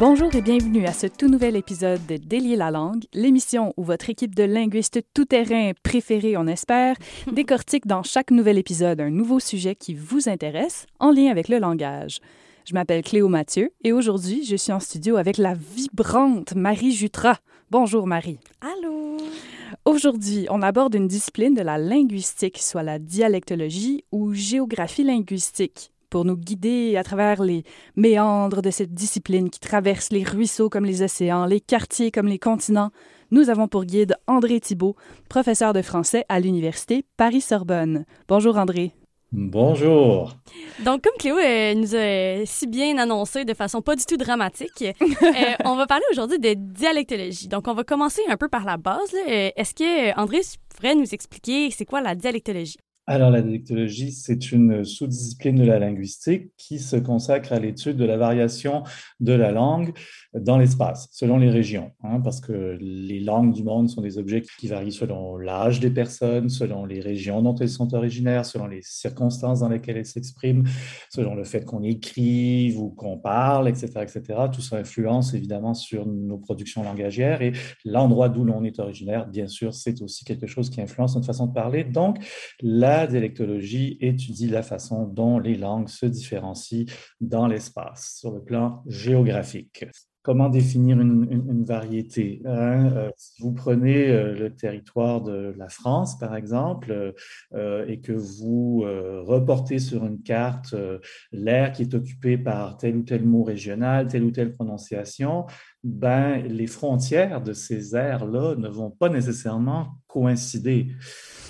Bonjour et bienvenue à ce tout nouvel épisode de Délier la langue, l'émission où votre équipe de linguistes tout-terrain préférée, on espère, décortique dans chaque nouvel épisode un nouveau sujet qui vous intéresse en lien avec le langage. Je m'appelle Cléo Mathieu et aujourd'hui, je suis en studio avec la vibrante Marie Jutra. Bonjour Marie. Allô? Aujourd'hui, on aborde une discipline de la linguistique, soit la dialectologie ou géographie linguistique pour nous guider à travers les méandres de cette discipline qui traverse les ruisseaux comme les océans, les quartiers comme les continents. Nous avons pour guide André Thibault, professeur de français à l'Université Paris-Sorbonne. Bonjour André. Bonjour. Donc, comme Cléo euh, nous a si bien annoncé de façon pas du tout dramatique, euh, on va parler aujourd'hui de dialectologie. Donc, on va commencer un peu par la base. Euh, est-ce que André pourrait nous expliquer c'est quoi la dialectologie? Alors, la dialectologie, c'est une sous-discipline de la linguistique qui se consacre à l'étude de la variation de la langue dans l'espace, selon les régions, hein, parce que les langues du monde sont des objets qui varient selon l'âge des personnes, selon les régions dont elles sont originaires, selon les circonstances dans lesquelles elles s'expriment, selon le fait qu'on écrive ou qu'on parle, etc., etc. Tout ça influence évidemment sur nos productions langagières et l'endroit d'où l'on est originaire, bien sûr, c'est aussi quelque chose qui influence notre façon de parler. Donc, la dialectologie étudie la façon dont les langues se différencient dans l'espace sur le plan géographique. Comment définir une, variété hein? euh, Si vous prenez euh, le territoire de la France, par exemple, euh, et que vous reportez sur une carte l'air qui est occupé par tel ou tel mot régional, telle ou telle prononciation, ben, les frontières de ces aires-là ne vont pas nécessairement coïncider.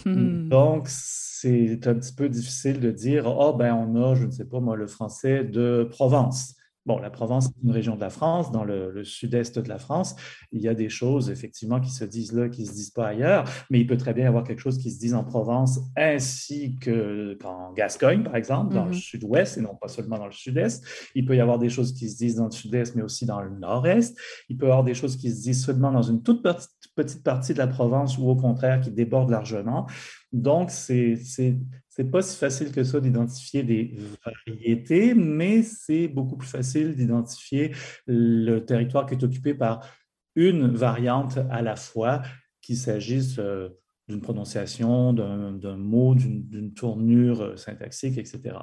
Hmm. Donc, c'est un petit peu difficile de dire, oh, ben, on a, je ne sais pas moi, le français de Provence. Bon, la Provence est une région de la France, dans le, sud-est de la France. Il y a des choses, effectivement, qui se disent là, qui ne se disent pas ailleurs, mais il peut très bien y avoir quelque chose qui se dise en Provence ainsi qu'en Gascogne, par exemple, dans le mm-hmm. sud-ouest et non pas seulement dans le sud-est. Il peut y avoir des choses qui se disent dans le sud-est, mais aussi dans le nord-est. Il peut y avoir des choses qui se disent seulement dans une toute petite partie de la Provence ou au contraire qui débordent largement. Donc, c'est n'est pas si facile que ça d'identifier des variétés, mais c'est beaucoup plus facile d'identifier le territoire qui est occupé par une variante à la fois, qu'il s'agisse euh, d'une prononciation, d'un mot, d'une tournure euh, syntaxique, etc.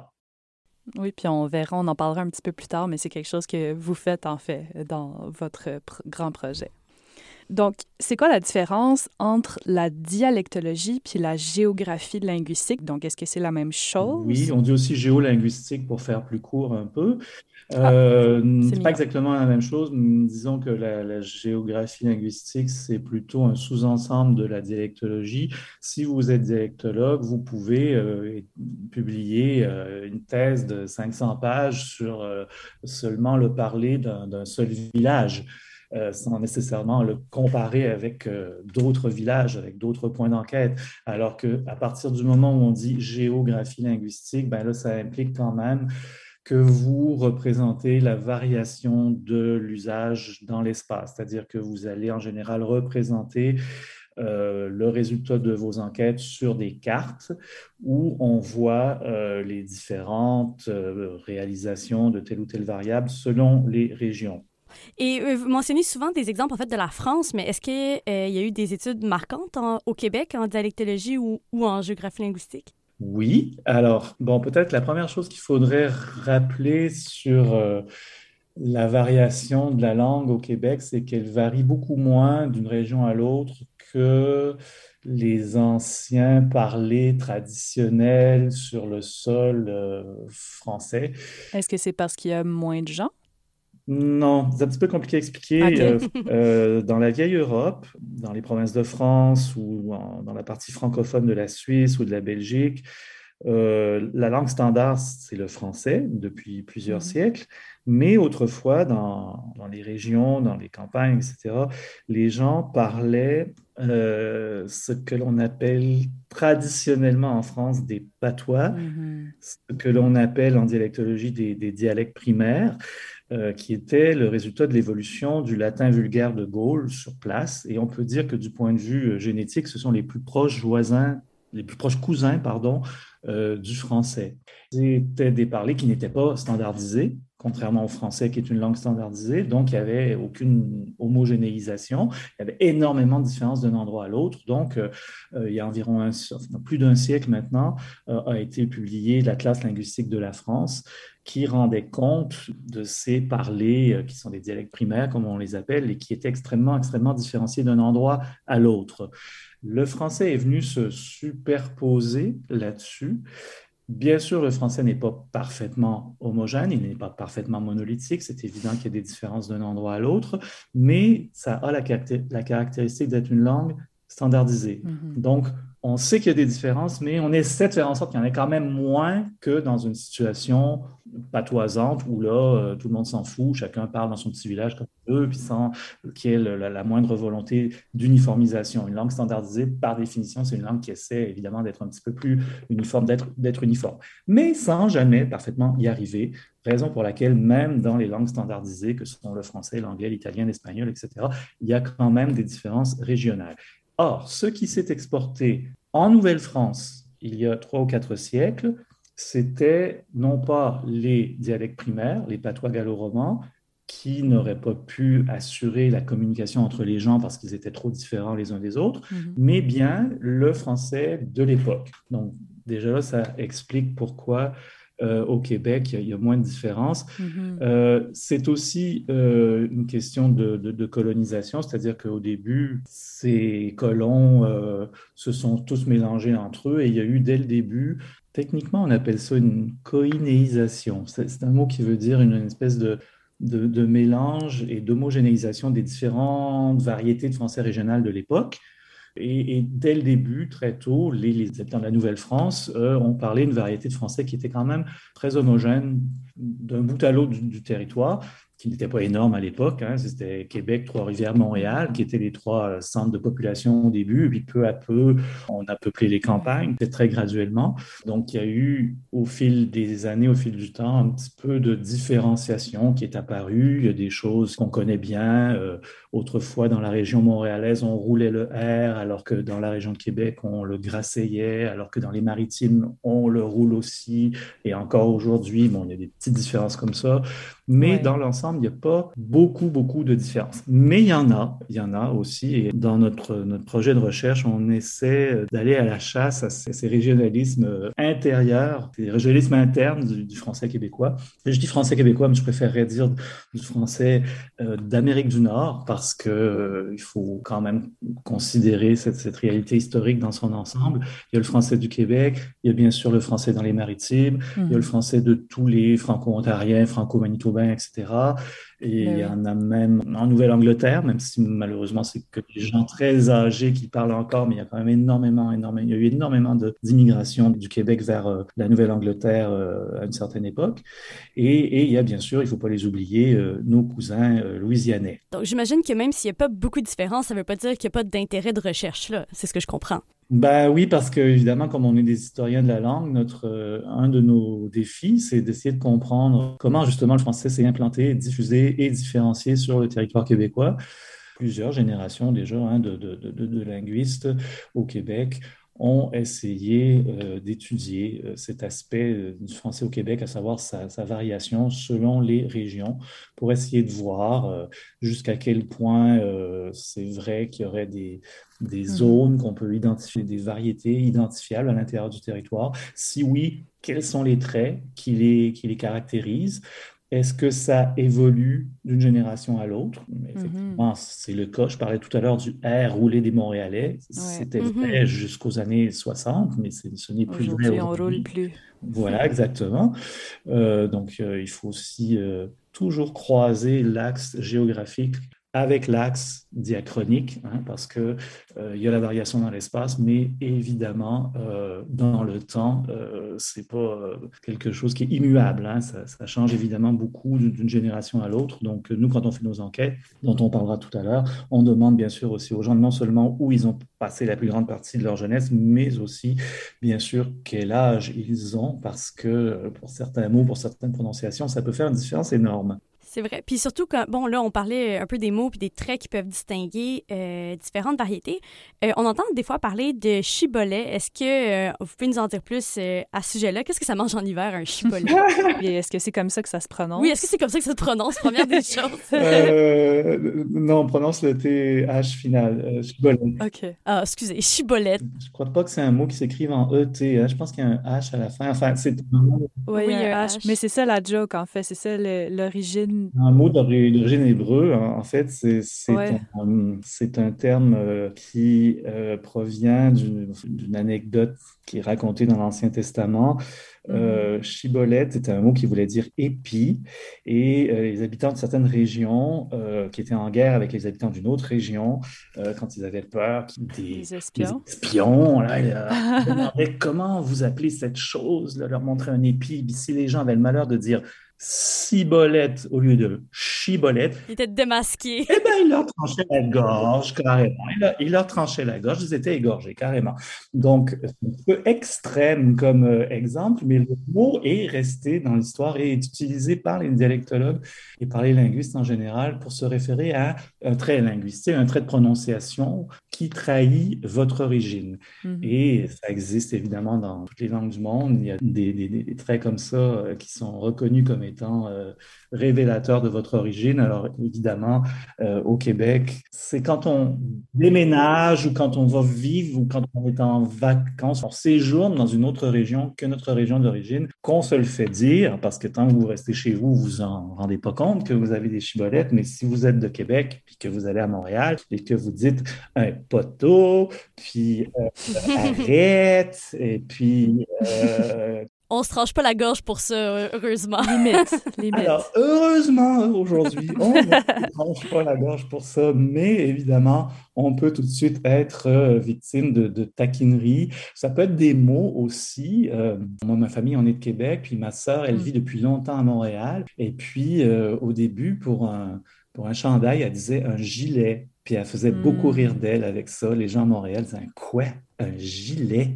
Oui, puis on verra, on en parlera un petit peu plus tard, mais c'est quelque chose que vous faites en fait dans votre grand projet. Donc, c'est quoi la différence entre la dialectologie puis la géographie linguistique? Donc, est-ce que c'est la même chose? Oui, on dit aussi géolinguistique pour faire plus court un peu. Ah, euh, c'est pas exactement la même chose. Disons que la, géographie linguistique, c'est plutôt un sous-ensemble de la dialectologie. Si vous êtes dialectologue, vous pouvez euh, publier euh, une thèse de 500 pages sur euh, seulement le parler d'un seul village. Euh, sans nécessairement le comparer avec euh, d'autres villages, avec d'autres points d'enquête. Alors qu'à partir du moment où on dit géographie linguistique, ben là, ça implique quand même que vous représentez la variation de l'usage dans l'espace, c'est-à-dire que vous allez en général représenter euh, le résultat de vos enquêtes sur des cartes où on voit les différentes réalisations de telle ou telle variable selon les régions. Et euh, vous mentionnez souvent des exemples en fait de la France, mais est-ce qu'il euh, y a eu des études marquantes au Québec en dialectologie ou, en géographie linguistique? Oui. Alors, bon, peut-être la première chose qu'il faudrait rappeler sur euh, la variation de la langue au Québec, c'est qu'elle varie beaucoup moins d'une région à l'autre que les anciens parlers traditionnels sur le sol français. Est-ce que c'est parce qu'il y a moins de gens? Non, c'est un petit peu compliqué à expliquer. Euh, euh, dans la vieille Europe, dans les provinces de France ou dans la partie francophone de la Suisse ou de la Belgique, euh, la langue standard, c'est le français depuis plusieurs mmh. siècles. Mais autrefois, dans, les régions, dans les campagnes, etc., les gens parlaient ce que l'on appelle traditionnellement en France des patois, mmh ce que l'on appelle en dialectologie des dialectes primaires. Euh, qui était le résultat de l'évolution du latin vulgaire de Gaulle sur place. Et on peut dire que du point de vue euh, génétique, ce sont les plus proches voisins, les plus proches cousins, pardon, euh, du français. C'était des parlers qui n'étaient pas standardisés, contrairement au français qui est une langue standardisée. Donc, il n'y avait aucune homogénéisation. Il y avait énormément de différences d'un endroit à l'autre. Donc, euh, il y a environ plus d'un siècle maintenant, a été publié l'Atlas linguistique de la France qui rendait compte de ces parlers, qui sont des dialectes primaires, comme on les appelle, et qui étaient extrêmement, extrêmement différenciés d'un endroit à l'autre. Le français est venu se superposer là-dessus. Bien sûr, le français n'est pas parfaitement homogène, il n'est pas parfaitement monolithique, c'est évident qu'il y a des différences d'un endroit à l'autre, mais ça a la, caractéristique d'être une langue standardisée. Mm-hmm. Donc, on sait qu'il y a des différences, mais on essaie de faire en sorte qu'il y en ait quand même moins que dans une situation patoisante où là, euh, tout le monde s'en fout, chacun parle dans son petit village comme il veut, puis sans qu'il y ait la, moindre volonté d'uniformisation. Une langue standardisée, par définition, c'est une langue qui essaie évidemment d'être un petit peu plus uniforme, d'être uniforme, mais sans jamais parfaitement y arriver. Raison pour laquelle, même dans les langues standardisées, que sont le français, l'anglais, l'italien, l'espagnol, etc., il y a quand même des différences régionales. Or, ce qui s'est exporté en Nouvelle-France il y a trois ou quatre siècles, c'était non pas les dialectes primaires, les patois gallo-romans, qui n'auraient pas pu assurer la communication entre les gens parce qu'ils étaient trop différents les uns des autres, mhm. mais bien le français de l'époque. Donc déjà, ça explique pourquoi au Québec, il y, a moins de différences. Mm-hmm. Euh, c'est aussi euh, une question de, colonisation, c'est-à-dire qu'au début, ces colons se sont tous mélangés entre eux et il y a eu dès le début, techniquement, on appelle ça une coïnéisation. C'est un mot qui veut dire une, espèce de, de, mélange et d'homogénéisation des différentes variétés de français régional de l'époque. Et, dès le début, très tôt, les, habitants de la Nouvelle-France euh, ont parlé d'une variété de français qui était quand même très homogène d'un bout à l'autre du, territoire qui n'était pas énorme à l'époque. Hein. C'était Québec, Trois-Rivières, Montréal, qui étaient les trois euh, centres de population au début. Puis peu à peu, on a peuplé les campagnes, très graduellement. Donc il y a eu au fil des années, au fil du temps, un petit peu de différenciation qui est apparue. Il y a des choses qu'on connaît bien. Euh, autrefois, dans la région montréalaise, on roulait le R, alors que dans la région de Québec, on le grasseyait, alors que dans les maritimes, on le roule aussi. Et encore aujourd'hui, bon, il y a des petites différences comme ça. Mais dans l'ensemble, il n'y a pas beaucoup, beaucoup de différences. Mais il y en a, il y en a aussi. Et dans notre, notre projet de recherche, on essaie d'aller à la chasse à ces, régionalismes intérieurs, ces régionalismes internes du, français québécois. Je dis français québécois, mais je préférerais dire du français euh, d'Amérique du Nord parce que euh, il faut quand même considérer cette, cette réalité historique dans son ensemble. Il y a le français du Québec, il y a bien sûr le français dans les maritimes, il y a le mmh. français de tous les franco-ontariens, franco-manitobains etc. Et ben il y en a même en Nouvelle-Angleterre, même si malheureusement c'est que des gens très âgés qui parlent encore, mais il y a quand même énormément, énormément, il y a eu énormément d'immigration du Québec vers euh, la Nouvelle-Angleterre euh, à une certaine époque. Et, il y a bien sûr, il ne faut pas les oublier, euh, nos cousins louisianais. Donc j'imagine que même s'il n'y a pas beaucoup de différence, ça ne veut pas dire qu'il n'y a pas d'intérêt de recherche là. C'est ce que je comprends. Ben oui, parce que évidemment, comme on est des historiens de la langue, notre un de nos défis, c'est d'essayer de comprendre comment justement le français s'est implanté, diffusé et différenciés sur le territoire québécois. Plusieurs générations déjà hein, de, de, de, linguistes au Québec ont essayé euh, d'étudier euh, cet aspect euh, du français au Québec, à savoir sa, variation selon les régions, pour essayer de voir jusqu'à quel point c'est vrai qu'il y aurait des, des mmh. zones qu'on peut identifier, des variétés identifiables à l'intérieur du territoire. Si oui, quels sont les traits qui les, qui les caractérisent? Est-ce que ça évolue d'une génération à l'autre? Effectivement, mm-hmm. c'est le cas. Je parlais tout à l'heure du R roulé des Montréalais. C'était mm-hmm. vrai jusqu'aux années 60, mais ce n'est plus vrai. Aujourd'hui, on roule plus. Voilà, exactement. Euh, donc, euh, il faut aussi euh, toujours croiser l'axe géographique avec l'axe diachronique, hein, parce qu'il euh, y a la variation dans l'espace, mais évidemment, euh, dans le temps, euh, ce n'est pas quelque chose qui est immuable. Hein. ça, ça, change évidemment beaucoup d'une génération à l'autre. Donc, nous, quand on fait nos enquêtes, dont on parlera tout à l'heure, on demande bien sûr aussi aux gens non seulement où ils ont passé la plus grande partie de leur jeunesse, mais aussi, bien sûr, quel âge ils ont, parce que pour certains mots, pour certaines prononciations, ça peut faire une différence énorme. C'est vrai. Puis surtout, quand, bon, là, on parlait un peu des mots puis des traits qui peuvent distinguer euh, différentes variétés. Euh, on entend des fois parler de chibolet. Est-ce que euh, vous pouvez nous en dire plus à ce sujet-là? Qu'est-ce que ça mange en hiver, un chibolet? est-ce que c'est comme ça que ça se prononce? Oui, est-ce que c'est comme ça que ça se prononce, première des choses? Non, on prononce le TH final, chibolet. OK. Ah, excusez, chibolette. Je crois pas que c'est un mot qui s'écrive en ET. Hein. Je pense qu'il y a un H à la fin. Enfin, c'est Oui, il y a un H. Mais c'est ça la joke, en fait. C'est ça l'origine un mot d'origine hébreu, hein. en fait, c'est un, terme euh, qui euh, provient d'une anecdote qui est racontée dans l'Ancien Testament. Euh, Chibolette, c'était un mot qui voulait dire épi, et les habitants de certaines régions qui étaient en guerre avec les habitants d'une autre région, quand ils avaient peur des, espions, espions là, ils demandaient comment vous appelez cette chose, leur montrer un épi. Si les gens avaient le malheur de dire cibolette au lieu de chibolette. Il était démasqué. Eh bien, il leur tranchait la gorge carrément. Il, leur tranchait la gorge, ils étaient égorgés carrément. Donc, c'est un peu extrême comme euh, exemple, mais le mot est resté dans l'histoire et est utilisé par les dialectologues et par les linguistes en général pour se référer à un trait linguistique, un trait de prononciation qui trahit votre origine. Mm-hmm. Et ça existe évidemment dans toutes les langues du monde. Il y a des, des, des traits comme ça euh, qui sont reconnus comme étant euh, révélateur de votre origine. Alors évidemment, euh, au Québec, c'est quand on déménage ou quand on va vivre ou quand on est en vacances, on séjourne dans une autre région que notre région d'origine, qu'on se le fait dire, parce que tant que vous restez chez vous, vous en rendez pas compte que vous avez des chibolettes, mais si vous êtes de Québec, puis que vous allez à Montréal, et que vous dites poteau, puis euh, arrête, et puis on se tranche pas la gorge pour ça, heureusement. Limite, limite. Alors, heureusement, aujourd'hui, on ne se tranche pas la gorge pour ça, mais évidemment, on peut tout de suite être euh, victime de, de taquinerie. Ça peut être des mots aussi. Euh, moi, ma famille, on est de Québec, puis ma sœur, elle mm. vit depuis longtemps à Montréal. Et puis, euh, au début, pour un, pour un chandail, elle disait un gilet. Puis elle faisait beaucoup mm. rire d'elle avec ça. Les gens à Montréal disaient Quoi? Un gilet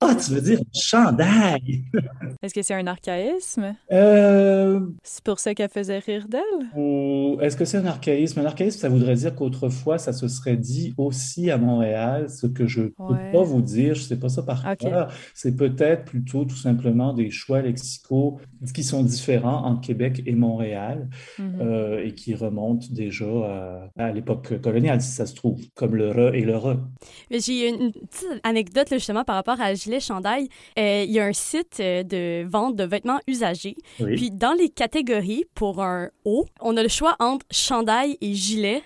ah, tu veux dire chandail! Est-ce que c'est un archaïsme? Euh... C'est pour ça qu'elle faisait rire d'elle? Ou est-ce que c'est un archaïsme? Un archaïsme, ça voudrait dire qu'autrefois, ça se serait dit aussi à Montréal, ce que je ne peux pas vous dire, je ne sais pas ça par cœur. C'est peut-être plutôt tout simplement des choix lexicaux qui sont différents entre Québec et Montréal mm-hmm. euh, et qui remontent déjà à, l'époque coloniale, si ça se trouve, comme le re et le re. J'ai une petite anecdote justement par rapport à gilet chandail, euh, il y a un site euh, de vente de vêtements usagés. Puis dans les catégories pour un haut, on a le choix entre chandail et gilet.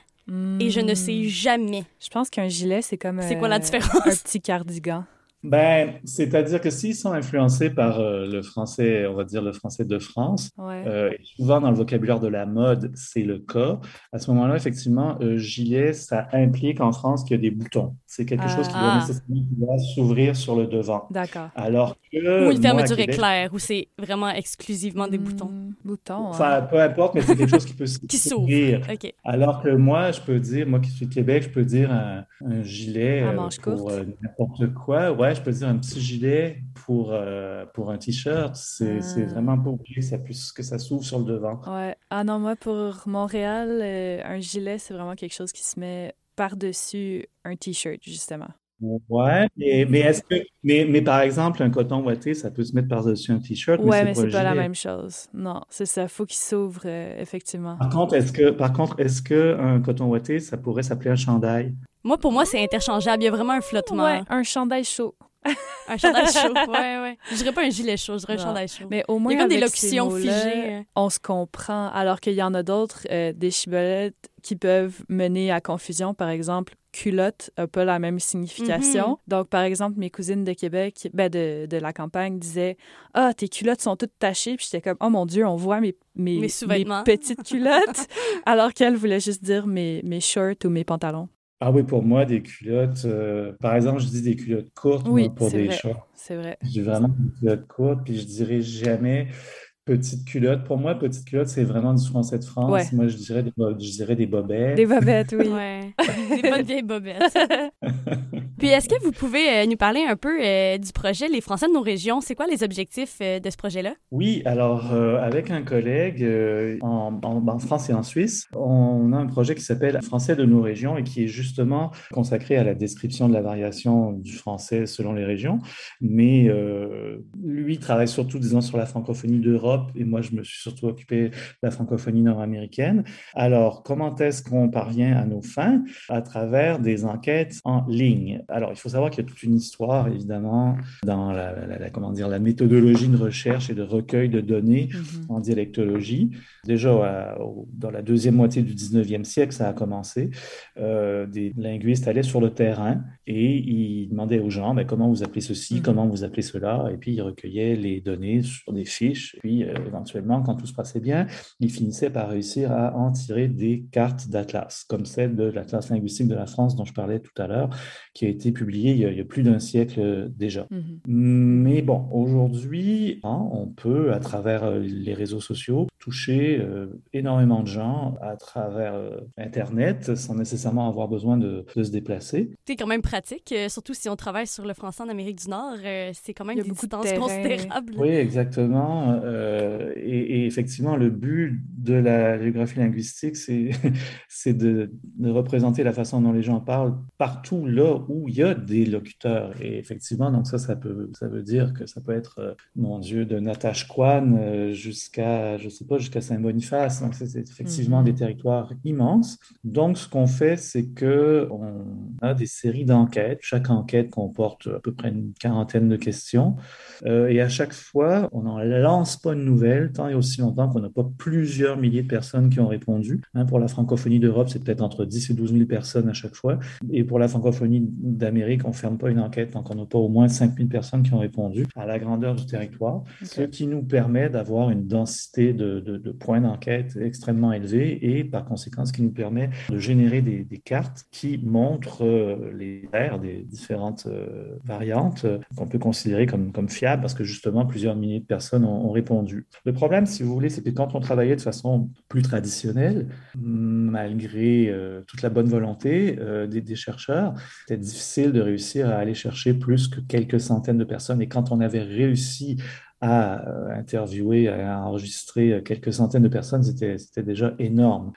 Et je ne sais hmm. jamais. Je pense qu'un gilet, c'est comme. C'est quoi la différence? Un petit cardigan. Ben, c'est-à-dire que s'ils sont influencés par euh, le français, on va dire le français de France, euh, souvent dans le vocabulaire de la mode, c'est le cas. À ce moment-là, effectivement, euh, gilet, ça implique en France qu'il y a des boutons. C'est quelque chose qui doit ah. nécessairement s'ouvrir sur le devant. D'accord. Alors que. Ou une fermeture éclair, où c'est vraiment exclusivement des boutons. Hmm, boutons. Enfin, peu importe, mais c'est quelque chose qui peut s'ouvrir. OK. Alors que moi, je peux dire, moi qui suis de Québec, je peux dire un, gilet pour n'importe quoi. Ouais, je peux dire un petit gilet pour, euh, pour un t-shirt. C'est ah. vraiment pas obligé que ça, puisse, que ça s'ouvre sur le devant. Ouais. Ah non, moi, pour Montréal, euh, un gilet, c'est vraiment quelque chose qui se met par-dessus un t-shirt, justement. Ouais, mais, mais est-ce que mais, mais, par exemple un coton ouaté, ça peut se mettre par-dessus un t-shirt, ouais, mais c'est pas, pas la même chose. Non, c'est ça, faut qu'il s'ouvre euh, effectivement. Par contre, est-ce que par contre, est-ce que un coton ouaté, ça pourrait s'appeler un chandail? Moi pour moi, c'est interchangeable, il y a vraiment un flottement. Ouais, un chandail chaud. un chandail chaud, ouais, ouais. Je dirais pas un gilet chaud, je dirais un chandail chaud. Mais au moins, il y a comme des locutions figées. Hein. On se comprend, alors qu'il y en a d'autres, euh, des chibolettes qui peuvent mener à confusion. Par exemple, culotte n'a pas la même signification. Mhm. Donc, par exemple, mes cousines de Québec, ben de, de, la campagne, disaient Ah, tes culottes sont toutes tachées. Puis j'étais comme Oh mon Dieu, on voit mes, mes, mes, petites culottes. alors qu'elles voulaient juste dire mes, mes shorts ou mes pantalons. Ah oui, pour moi, des culottes, euh, par exemple, je dis des culottes courtes oui, pour des vrai, shorts. C'est vrai. Je dis vraiment des culottes courtes, puis je dirais jamais Petite culotte. Pour moi, petite culotte, c'est vraiment du français de France. Moi, je dirais, des, je dirais des bobettes. Des bobettes, oui. Ouais. des bonnes vieilles bobettes. Puis, est-ce que vous pouvez euh, nous parler un peu euh, du projet Les Français de nos régions? C'est quoi les objectifs euh, de ce projet-là? Oui, alors, avec un collègue en, en, France et en Suisse, on a un projet qui s'appelle Français de nos régions et qui est justement consacré à la description de la variation du français selon les régions. Mais lui travaille surtout, disons, sur la francophonie d'Europe et moi, je me suis surtout occupé de la francophonie nord-américaine. Alors, comment est-ce qu'on parvient à nos fins? À travers des enquêtes en ligne. Alors, il faut savoir qu'il y a toute une histoire, évidemment, dans la, comment dire, la méthodologie de recherche et de recueil de données mm-hmm. en dialectologie. Déjà, dans la deuxième moitié du 19e siècle, ça a commencé. Euh, des linguistes allaient sur le terrain et ils demandaient aux gens ben, comment vous appelez ceci, mm-hmm. comment vous appelez cela, et puis ils recueillaient les données sur des fiches. Puis euh, éventuellement, quand tout se passait bien, il finissait par réussir à en tirer des cartes d'atlas, comme celle de l'Atlas linguistique de la France dont je parlais tout à l'heure, qui a été publiée il y a, plus d'un siècle euh, déjà. Mhm. Mais bon, aujourd'hui, hein, on peut, à travers euh, les réseaux sociaux, toucher énormément de gens à travers Internet sans nécessairement avoir besoin de, se déplacer. C'est quand même pratique, surtout si on travaille sur le français en Amérique du Nord. c'est quand même des distances considérables. Oui, exactement. Euh, et, effectivement, le but de la géographie linguistique, c'est de, de, représenter la façon dont les gens parlent partout là où il y a des locuteurs. Et effectivement, donc ça, ça, peut, ça veut dire que ça peut être, euh, mon Dieu, de Natasha Kwan euh, jusqu'à, je sais pas, jusqu'à Saint-Boniface. Donc, c'est effectivement des mhm. territoires immenses. Donc, ce qu'on fait, c'est que on a des séries d'enquêtes. Chaque enquête comporte à peu près une quarantaine de questions. et à chaque fois, on en lance pas une nouvelle tant et aussi longtemps qu'on n'a pas plusieurs milliers de personnes qui ont répondu. Hein, pour la francophonie d'Europe, c'est peut-être entre 10 et 12 000 personnes à chaque fois. Et pour la francophonie d'Amérique, on ne ferme pas une enquête tant qu'on n'a pas au moins 5 000 personnes qui ont répondu à la grandeur du territoire, ce qui nous permet d'avoir une densité de, de, points d'enquête extrêmement élevée et par conséquent, ce qui nous permet de générer des, des cartes qui montrent euh, les aires des différentes euh, variantes euh, qu'on peut considérer comme, comme fiables parce que justement, plusieurs milliers de personnes ont, répondu le problème, si vous voulez, c'est que quand on travaillait de façon plus traditionnelle, malgré toute la bonne volonté euh, des, chercheurs, c'était difficile de réussir à aller chercher plus que quelques centaines de personnes. Et quand on avait réussi à euh, interviewer, à enregistrer quelques centaines de personnes, c'était déjà énorme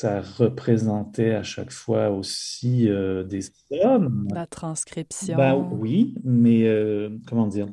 ça représentait à chaque fois aussi euh, des sommes. La transcription. Ben, oui, mais euh, comment dire,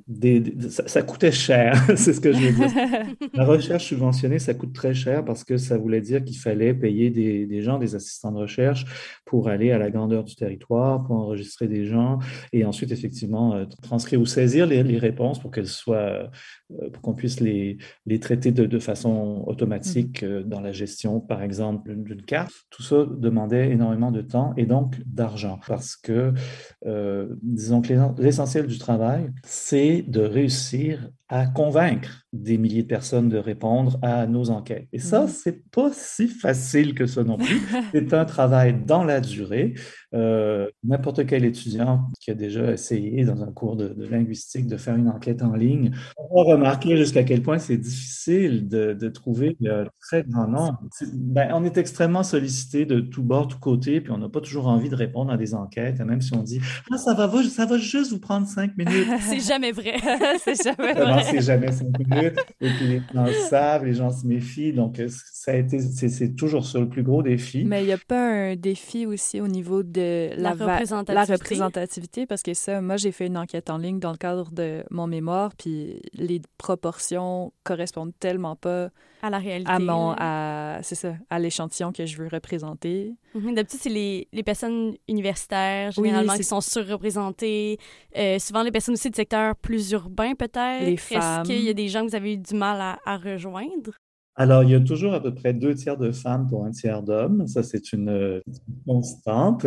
ça, coûtait cher, c'est ce que je veux dire. La recherche subventionnée, ça coûte très cher parce que ça voulait dire qu'il fallait payer des, gens, des assistants de recherche, pour aller à la grandeur du territoire, pour enregistrer des gens et ensuite, effectivement, euh, transcrire ou saisir les, réponses pour qu'elles soient, pour qu'on puisse les, les traiter de, de façon automatique mmh. dans la gestion, par exemple, carte, tout ça demandait énormément de temps et donc d'argent parce que, euh, disons que l'essentiel du travail, c'est de réussir à convaincre des milliers de personnes de répondre à nos enquêtes. Et ça, mhm. c'est pas si facile que ça non plus. c'est un travail dans la durée. Euh, n'importe quel étudiant qui a déjà essayé dans un cours de, linguistique de faire une enquête en ligne va remarquer jusqu'à quel point c'est difficile de, de trouver un très grand nombre. Ben, on est extrêmement sollicité de tout bord, tout côté, puis on n'a pas toujours envie de répondre à des enquêtes, même si on dit ah, ça, va, ça va juste vous prendre cinq minutes. c'est jamais vrai. c'est jamais vrai c'est jamais cinq minutes. Et puis les gens savent, les gens se méfient. Donc, euh, ça a été, c'est toujours ça le plus gros défi. Mais il n'y a pas un défi aussi au niveau de la, représentativité. la représentativité? Parce que ça, moi, j'ai fait une enquête en ligne dans le cadre de mon mémoire, puis les proportions correspondent tellement pas à la réalité. À mon, à, c'est ça, à l'échantillon que je veux représenter. Mhm. D'habitude, c'est les, les, personnes universitaires, généralement, qui sont surreprésentées. Euh, souvent, les personnes aussi de secteur plus urbain, peut-être. Les femmes. Est-ce qu'il y a des gens vous avez eu du mal à, rejoindre? Alors, il y a toujours à peu près deux tiers de femmes pour un tiers d'hommes. Ça, c'est une, constante.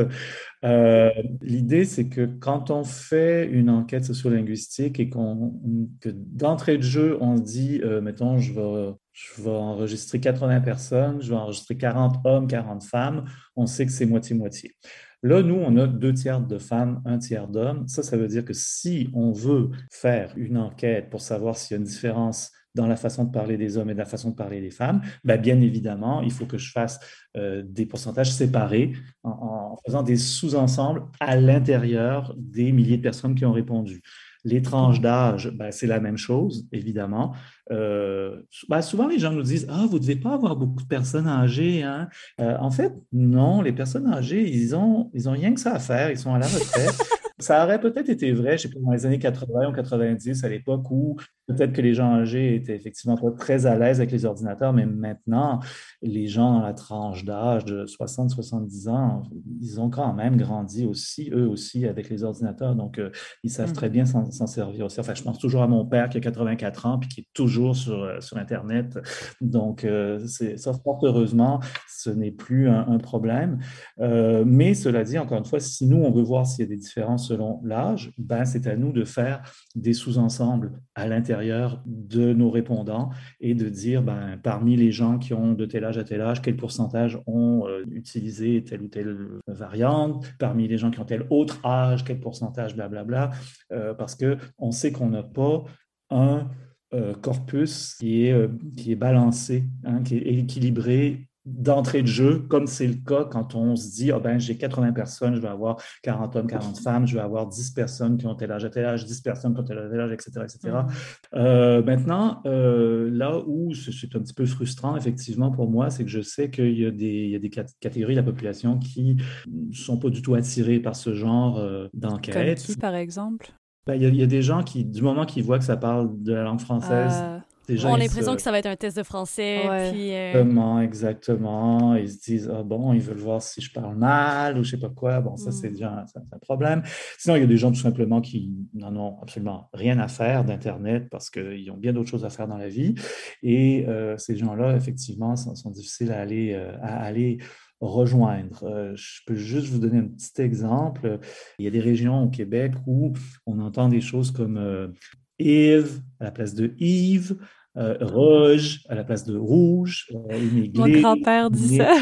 Euh, l'idée, c'est que quand on fait une enquête sociolinguistique et que d'entrée de jeu, on se dit, euh, mettons, je vais enregistrer 80 personnes, je vais enregistrer 40 hommes, 40 femmes, on sait que c'est moitié-moitié. Là, nous, on a deux tiers de femmes, un tiers d'hommes. Ça, ça veut dire que si on veut faire une enquête pour savoir s'il y a une différence dans la façon de parler des hommes et de la façon de parler des femmes, ben, bien évidemment, il faut que je fasse euh, des pourcentages séparés en, faisant des sous-ensembles à l'intérieur des milliers de personnes qui ont répondu. Les tranches d'âge, ben, c'est la même chose, évidemment. Euh, ben, souvent, les gens nous disent Ah, vous ne devez pas avoir beaucoup de personnes âgées. Hein? Euh, en fait, non, les personnes âgées, ils ont, ils ont rien que ça à faire, ils sont à la retraite. Ça aurait peut-être été vrai, je sais pas, dans les années 80 ou 90, à l'époque où peut-être que les gens âgés étaient effectivement pas très à l'aise avec les ordinateurs, mais maintenant, les gens dans la tranche d'âge de 60-70 ans, ils ont quand même grandi aussi, eux aussi, avec les ordinateurs. Donc, euh, ils savent très mmh. bien s'en servir aussi. Enfin, je pense toujours à mon père qui a 84 ans puis qui est toujours sur, euh, sur Internet. Donc, euh, ça, fort heureusement, ce n'est plus un, un problème. mais cela dit, encore une fois, si nous, on veut voir s'il y a des différences selon l'âge, ben, c'est à nous de faire des sous-ensembles à l'intérieur de nos répondants et de dire, ben, parmi les gens qui ont de tel âge à tel âge, quel pourcentage ont euh, utilisé telle ou telle variante, parmi les gens qui ont tel autre âge, quel pourcentage, blablabla, bla, bla, euh, parce qu'on sait qu'on n'a pas un euh, corpus qui est, qui est balancé, hein, qui est équilibré d'entrée de jeu, comme c'est le cas quand on se dit, oh ben, j'ai 80 personnes, je vais avoir 40 hommes, 40 femmes, je vais avoir 10 personnes qui ont tel âge tel âge, 10 personnes qui ont tel âge tel âge, etc. etc. Mm-hmm. Euh, maintenant, euh, là où c'est un petit peu frustrant, effectivement, pour moi, c'est que je sais qu'il y a des, il y a des catégories de la population qui ne sont pas du tout attirées par ce genre euh, d'enquête. Comme qui, par exemple? Ben, il, y a, des gens qui, du moment qu'ils voient que ça parle de la langue française, ah. On a l'impression que ça va être un test de français. Puis, euh, Exactement, exactement. Ils se disent, ah bon, ils veulent voir si je parle mal ou je sais pas quoi. Bon, ça, c'est mm. déjà un, problème. Sinon, il y a des gens tout simplement qui n'en ont absolument rien à faire d'Internet parce qu'ils ont bien d'autres choses à faire dans la vie. Et euh, ces gens-là, effectivement, sont, difficiles à aller, euh, à aller rejoindre. je peux juste vous donner un petit exemple. Il y a des régions au Québec où on entend des choses comme Yves à la place de Yves, euh, rouge à la place de rouge. Euh, Mon grand-père dit ça.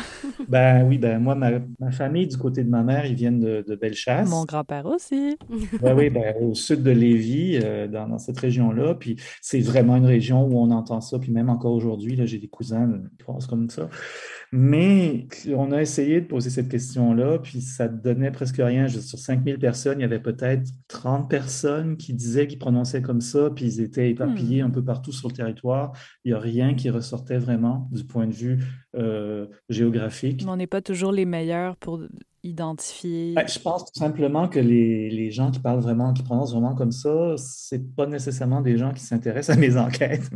ben oui, ben moi, ma, famille, du côté de ma mère, ils viennent de, de Bellechasse. Mon grand-père aussi. ben oui, ben, au sud de Lévis, euh, dans, dans, cette région-là. Puis c'est vraiment une région où on entend ça. Puis même encore aujourd'hui, j'ai des cousins qui pensent comme ça. Mais on a essayé de poser cette question-là, puis ça donnait presque rien. Sur 5000 personnes, il y avait peut-être 30 personnes qui disaient qu'ils prononçaient comme ça, puis ils étaient éparpillés hmm. un peu partout sur le territoire. Il n'y a rien qui ressortait vraiment du point de vue euh, géographique. Mais on n'est pas toujours les meilleurs pour identifier? Ben, je pense tout simplement que les, les, gens qui parlent vraiment, qui prononcent vraiment comme ça, c'est pas nécessairement des gens qui s'intéressent à mes enquêtes.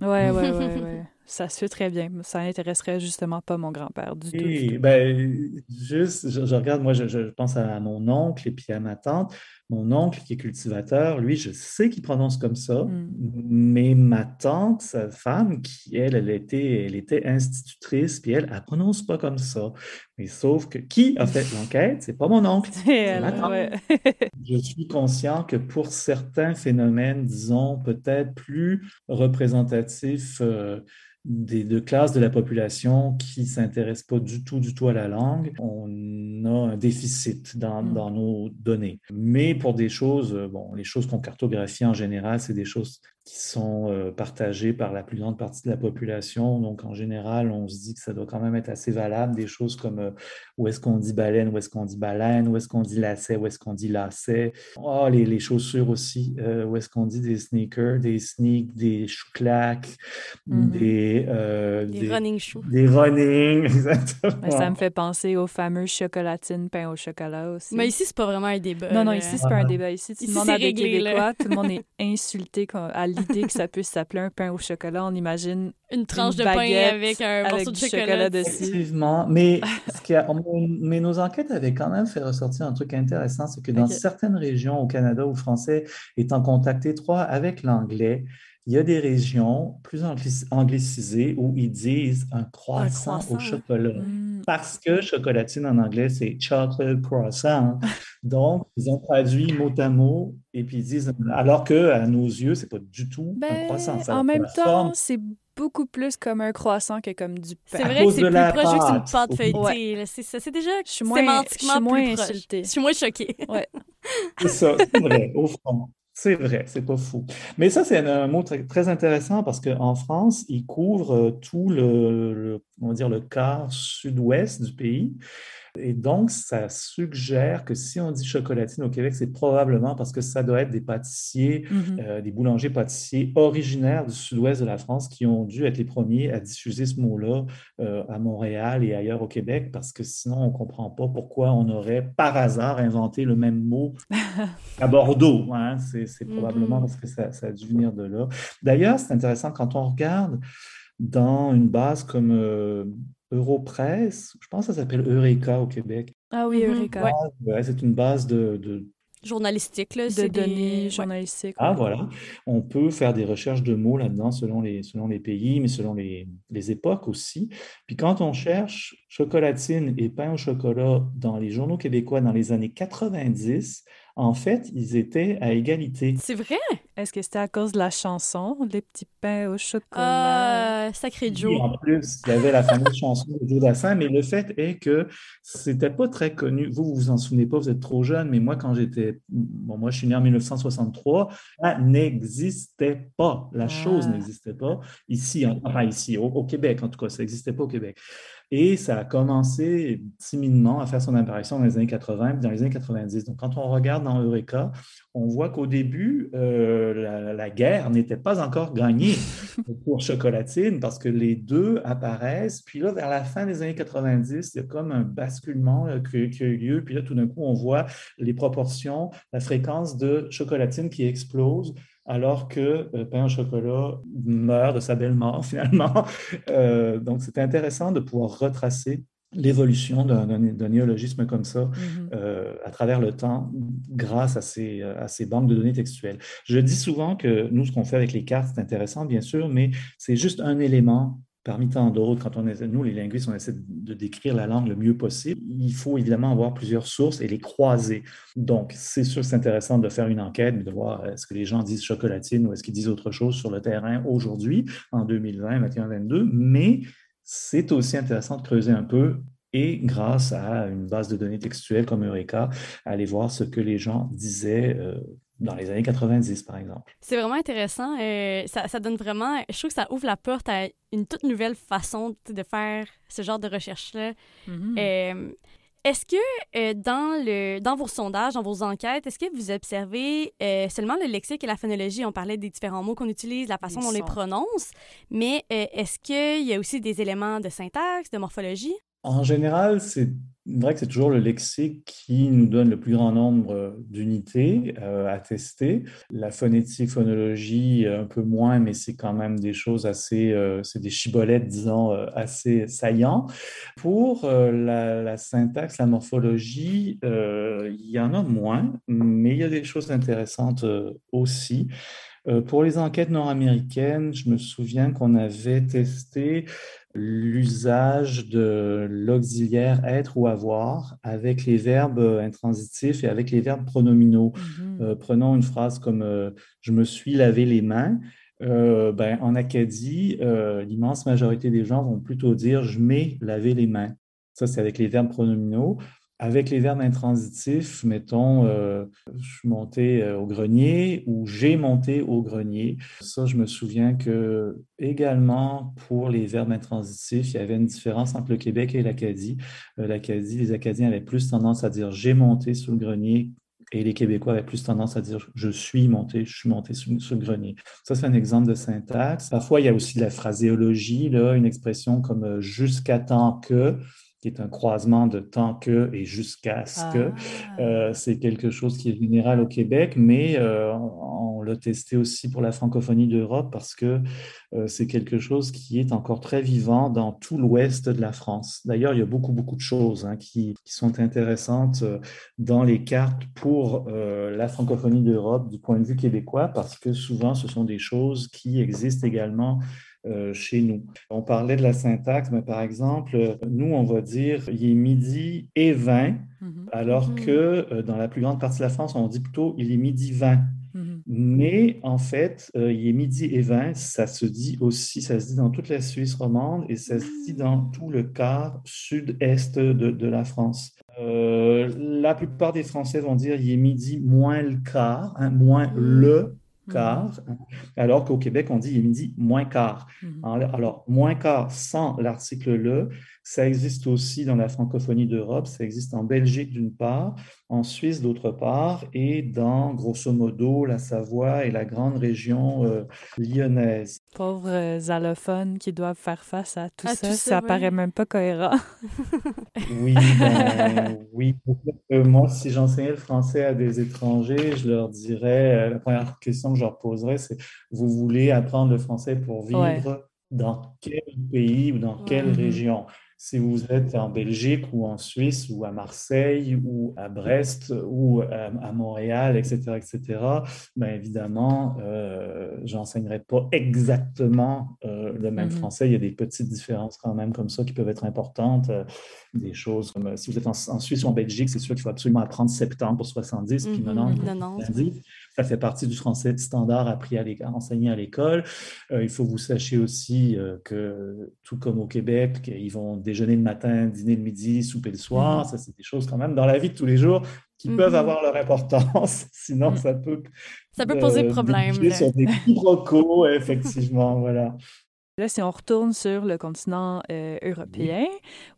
Oui, oui, oui, ouais. Ça se fait très bien. Ça n'intéresserait justement pas mon grand-père du tout. Ben, juste, je, regarde, moi, je, je, pense à mon oncle et puis à ma tante. Mon oncle, qui est cultivateur, lui, je sais qu'il prononce comme ça, mm. mais ma tante, sa femme, qui, elle, elle était, elle était institutrice, puis elle, elle prononce pas comme ça. Mais sauf que qui a fait l'enquête? C'est pas mon oncle. C'est ma tante. je suis conscient que pour certains phénomènes, disons, peut-être plus représentatifs, euh, des deux classes de la population qui ne s'intéressent pas du tout, du tout à la langue, on a un déficit dans, mm. dans nos données. Mais pour des choses, euh, bon, les choses qu'on cartographie en général, c'est des choses qui sont euh, partagées par la plus grande partie de la population. Donc, en général, on se dit que ça doit quand même être assez valable. Des choses comme euh, où est-ce qu'on dit baleine, où est-ce qu'on dit baleine, où est-ce qu'on dit lacet, où est-ce qu'on dit lacet. Oh, les, les chaussures aussi, euh, où est-ce qu'on dit des sneakers, des sneaks, des chouclacs, mm-hmm. des, des, running shoes. Des running, exactement. ça me fait penser aux fameux chocolatines pain au chocolat aussi. Mais ici, c'est pas vraiment un débat. Non, non, ici, c'est pas un débat. Ici, tu demandes à des Québécois, tout le monde est insulté à l'idée que ça puisse s'appeler un pain au chocolat, on imagine une tranche de pain avec un morceau de chocolat. dessus. Effectivement, mais, mais nos enquêtes avaient quand même fait ressortir un truc intéressant, c'est que dans certaines régions au Canada où le français est en contact étroit avec l'anglais, il y a des régions plus anglicisées où ils disent un croissant, au chocolat. Hmm. Parce que chocolatine en anglais, c'est chocolate croissant. Donc, ils ont traduit mot à mot et puis ils disent, alors que à nos yeux, c'est pas du tout un ben, croissant. en même temps, c'est beaucoup plus comme un croissant que comme du pain. C'est vrai que c'est plus proche qu'une pâte feuilletée. C'est déjà je suis moins, sémantiquement je suis moins insultée. Je suis moins choquée. Ouais. c'est ça, c'est vrai, au fond. C'est vrai, c'est pas fou. Mais ça, c'est un, mot très, intéressant parce qu'en France, il couvre euh, tout le, on va dire, le quart sud-ouest du pays. Et donc, ça suggère que si on dit chocolatine au Québec, c'est probablement parce que ça doit être des pâtissiers, mm-hmm. euh, des boulangers pâtissiers originaires du sud-ouest de la France qui ont dû être les premiers à diffuser ce mot-là euh, à Montréal et ailleurs au Québec, parce que sinon, on ne comprend pas pourquoi on aurait par hasard inventé le même mot à Bordeaux. Hein. C'est probablement mm-hmm. parce que ça, ça, a dû venir de là. D'ailleurs, c'est intéressant quand on regarde dans une base comme euh, Europress, je pense que ça s'appelle Eureka au Québec. Ah oui, mhm. Eureka. c'est une base de, journalistique, là, de données journalistiques. Ah, voilà. On peut faire des recherches de mots là-dedans selon les, selon les pays, mais selon les, les, époques aussi. Puis quand on cherche chocolatine et pain au chocolat dans les journaux québécois dans les années 90, en fait, ils étaient à égalité. C'est vrai? Est-ce que c'était à cause de la chanson, Les petits pains au chocolat? Euh, sacré Joe. en plus, il y avait la fameuse chanson de Joe Dassin, mais le fait est que c'était pas très connu. Vous, vous vous en souvenez pas, vous êtes trop jeune, mais moi, quand j'étais. Bon, moi, je suis né en 1963, ça n'existait pas. La chose ah. n'existait pas ici, enfin ici, au, au, Québec en tout cas, ça n'existait pas au Québec. Et ça a commencé timidement à faire son apparition dans les années 80 dans les années 90. Donc, quand on regarde dans Eureka, on voit qu'au début, euh, la, guerre n'était pas encore gagnée pour Chocolatine parce que les deux apparaissent. Puis là, vers la fin des années 90, il y a comme un basculement qui, qui, a eu lieu. Puis là, tout d'un coup, on voit les proportions, la fréquence de Chocolatine qui explose alors que euh, Pain au chocolat meurt de sa belle mort finalement. Euh, donc, c'est intéressant de pouvoir retracer l'évolution d'un néologisme comme ça mm-hmm. euh, à travers le temps grâce à ces, à ces banques de données textuelles. Je dis souvent que nous, ce qu'on fait avec les cartes, c'est intéressant, bien sûr, mais c'est juste un élément parmi tant d'autres, quand on essaie, nous, les linguistes, on essaie de décrire la langue le mieux possible, il faut évidemment avoir plusieurs sources et les croiser. Donc, c'est sûr c'est intéressant de faire une enquête, de voir est-ce que les gens disent chocolatine ou est-ce qu'ils disent autre chose sur le terrain aujourd'hui, en 2020, 2021, 2022, mais c'est aussi intéressant de creuser un peu et grâce à une base de données textuelles comme Eureka, aller voir ce que les gens disaient euh, dans les années 90, par exemple. C'est vraiment intéressant. Euh, ça, ça, donne vraiment, je trouve que ça ouvre la porte à une toute nouvelle façon de faire ce genre de recherche-là. Mm-hmm. Euh, est-ce que euh, dans, le, dans vos sondages, dans vos enquêtes, est-ce que vous observez seulement le lexique et la phonologie? On parlait des différents mots qu'on utilise, la façon dont on les prononce, mais est-ce qu'il y a aussi des éléments de syntaxe, de morphologie? En général, c'est vrai que c'est toujours le lexique qui nous donne le plus grand nombre d'unités euh, à tester. La phonétique, phonologie, un peu moins, mais c'est quand même des choses assez, euh, c'est des chibolettes, disons, euh, assez saillants. Pour la, syntaxe, la morphologie, il y en a moins, mais il y a des choses intéressantes aussi. Pour les enquêtes nord-américaines, je me souviens qu'on avait testé l'usage de l'auxiliaire être ou avoir avec les verbes intransitifs et avec les verbes pronominaux. Mm-hmm. Euh, prenons une phrase comme euh, je me suis lavé les mains. Euh, ben, en Acadie, l'immense majorité des gens vont plutôt dire je m'ai lavé les mains. Ça, c'est avec les verbes pronominaux. Avec les verbes intransitifs, mettons, euh, je suis monté euh, au grenier ou j'ai monté au grenier. Ça, je me souviens que également pour les verbes intransitifs, il y avait une différence entre le Québec et l'Acadie. Euh, L'Acadie, les Acadiens avaient plus tendance à dire j'ai monté sous le grenier et les Québécois avaient plus tendance à dire je suis monté, je suis monté sous, le grenier. Ça, c'est un exemple de syntaxe. Parfois, il y a aussi de la phraséologie, une expression comme jusqu'à temps que qui est un croisement de tant que et jusqu'à ce que. Ah. Euh, c'est quelque chose qui est général au Québec, mais euh, on, l'a testé aussi pour la francophonie d'Europe parce que euh, c'est quelque chose qui est encore très vivant dans tout l'ouest de la France. D'ailleurs, il y a beaucoup, beaucoup de choses hein, qui, qui, sont intéressantes dans les cartes pour la francophonie d'Europe du point de vue québécois parce que souvent, ce sont des choses qui existent également chez nous. On parlait de la syntaxe, mais par exemple, nous, on va dire il est midi et 20, mm-hmm. alors mm-hmm. que euh, dans la plus grande partie de la France, on dit plutôt il est midi 20. Mm-hmm. Mais en fait, euh, il est midi et 20, ça se dit aussi, ça se dit dans toute la Suisse romande et ça se dit dans tout le quart sud-est de, de, la France. la plupart des Français vont dire il est midi moins le quart, hein, moins mmh. le quart, mmh. alors qu'au Québec, on dit il est midi moins quart. Mmh. Alors, moins quart sans l'article le, ça existe aussi dans la francophonie d'Europe, ça existe en Belgique d'une part, en Suisse d'autre part, et dans, grosso modo, la Savoie et la grande région euh, lyonnaise. Pauvres allophones qui doivent faire face à tout ça, ça, paraît même pas cohérent. oui, ben, oui. moi, si j'enseignais le français à des étrangers, je leur dirais, euh, la première question que je leur poserais, c'est, vous voulez apprendre le français pour vivre dans quel pays ou dans quelle région? Si vous êtes en Belgique ou en Suisse ou à Marseille ou à Brest ou à, Montréal, etc., etc., bien évidemment, euh, je n'enseignerai pas exactement euh, le même mm-hmm. français. Il y a des petites différences quand même comme ça qui peuvent être importantes. Euh, des choses comme si vous êtes en, Suisse ou en Belgique, c'est sûr qu'il faut absolument apprendre 70 pour 70, puis 90 mm-hmm. Ça fait partie du français standard appris à, enseigner à l'école. il faut que vous sachiez aussi que, tout comme au Québec, ils vont déjeuner le matin, dîner le midi, souper le soir. Mm-hmm. Ça, c'est des choses quand même dans la vie de tous les jours qui peuvent mm-hmm. avoir leur importance. Sinon, mm. ça peut... Ça peut poser euh, problème. Sur des quiproquos, effectivement, voilà. Là, si on retourne sur le continent euh, européen,